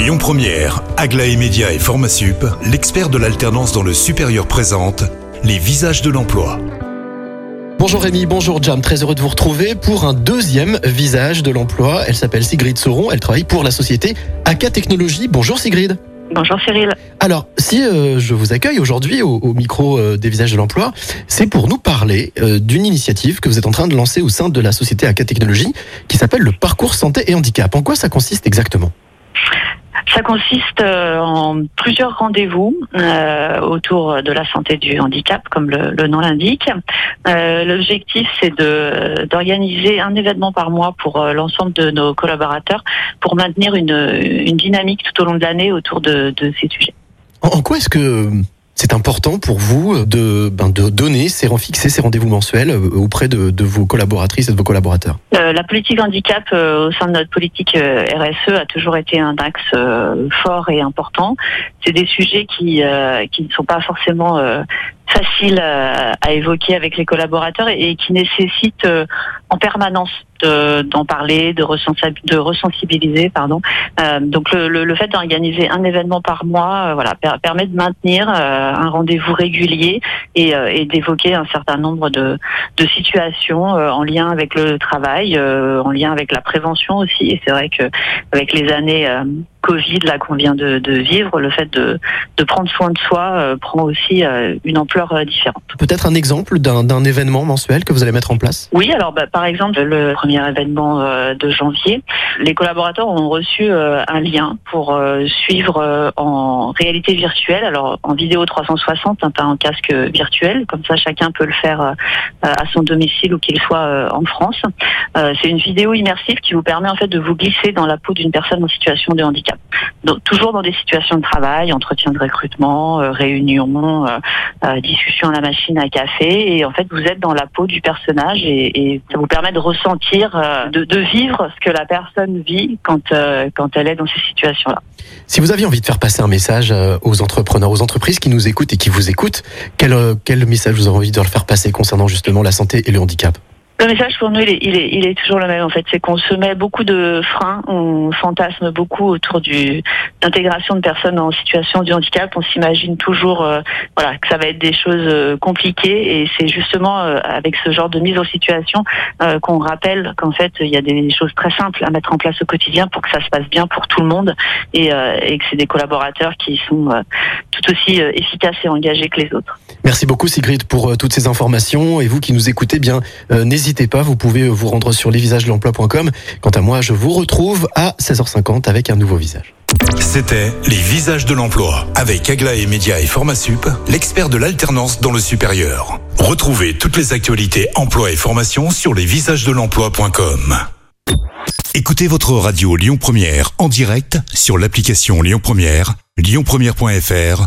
Lyon Première, Aglaé Média et Formasup, l'expert de l'alternance dans le supérieur présente les visages de l'emploi. Bonjour Rémi, bonjour Jam, très heureux de vous retrouver pour un deuxième visage de l'emploi. Elle s'appelle Sigrid Sauron, elle travaille pour la société AK Technologies. Bonjour Sigrid. Bonjour Cyril. Alors, si euh, je vous accueille aujourd'hui au, au micro euh, des visages de l'emploi, c'est pour nous parler euh, d'une initiative que vous êtes en train de lancer au sein de la société AK Technologies qui s'appelle le parcours santé et handicap. En quoi ça consiste exactement? Ça consiste euh, en plusieurs rendez-vous euh, autour de la santé du handicap, comme le, le nom l'indique. Euh, L'objectif, c'est de d'organiser un événement par mois pour euh, l'ensemble de nos collaborateurs pour maintenir une, une dynamique tout au long de l'année autour de, de ces sujets. En, en quoi est-ce que c'est important pour vous de, ben, de donner ces fixer ces rendez-vous mensuels euh, auprès de, vos collaboratrices et de vos collaborateurs Euh, la politique handicap euh, au sein de notre politique RSE a toujours été un axe fort et important. C'est des sujets qui qui ne sont pas forcément faciles euh, à évoquer avec les collaborateurs et, qui nécessitent euh, en permanence de- d'en parler, de, de ressensibiliser, pardon. Euh, donc le, le, le fait d'organiser un événement par mois, euh, voilà, per- permet de maintenir euh, un rendez-vous régulier et, euh, et d'évoquer un certain nombre de, de situations en lien avec le travail, en lien avec la prévention aussi. Et c'est vrai que avec les années Covid là qu'on vient de, de vivre, le fait de, de prendre soin de soi euh, prend aussi euh, une ampleur euh, différente. Peut-être un exemple d'un événement mensuel que vous allez mettre en place? Oui, alors bah, par exemple le premier événement euh, de janvier, les collaborateurs ont reçu euh, un lien pour euh, suivre euh, en réalité virtuelle, alors en vidéo 360, hein, pas en casque virtuel, comme ça chacun peut le faire euh, à son domicile ou qu'il soit euh, en France. Euh, C'est une vidéo immersive qui vous permet en fait de vous glisser dans la peau d'une personne en situation de handicap. Toujours dans des situations de travail, entretien de recrutement, euh, réunion, euh, euh, discussion à la machine à café, et en fait vous êtes dans la peau du personnage et, ça vous permet de ressentir, euh, de, vivre ce que la personne vit quand quand elle est dans ces situations-là. Si vous aviez envie de faire passer un message aux entrepreneurs, aux entreprises qui nous écoutent et qui vous écoutent, quel, quel message vous avez envie de leur faire passer concernant justement la santé et le handicap? Le message pour nous, il est, toujours le même en fait. C'est qu'on se met beaucoup de freins, on fantasme beaucoup autour du d'intégration de personnes en situation de handicap. On s'imagine toujours, euh, voilà, que ça va être des choses euh, compliquées. Et c'est justement euh, avec ce genre de mise en situation qu'on rappelle qu'en fait, il y a des choses très simples à mettre en place au quotidien pour que ça se passe bien pour tout le monde et, et que c'est des collaborateurs qui sont tout aussi efficaces et engagés que les autres. Merci beaucoup Sigrid pour toutes ces informations et vous qui nous écoutez bien, euh, n'hésitez pas, vous pouvez vous rendre sur lesvisagesdelemploi.com. Quant à moi, je vous retrouve à 16h50 avec un nouveau visage. C'était les visages de l'emploi avec Aglaé Média et Formasup, l'expert de l'alternance dans le supérieur. Retrouvez toutes les actualités emploi et formation sur lesvisagesdelemploi.com. Écoutez votre radio Lyon Première en direct sur l'application Lyon Première, lyonpremière.fr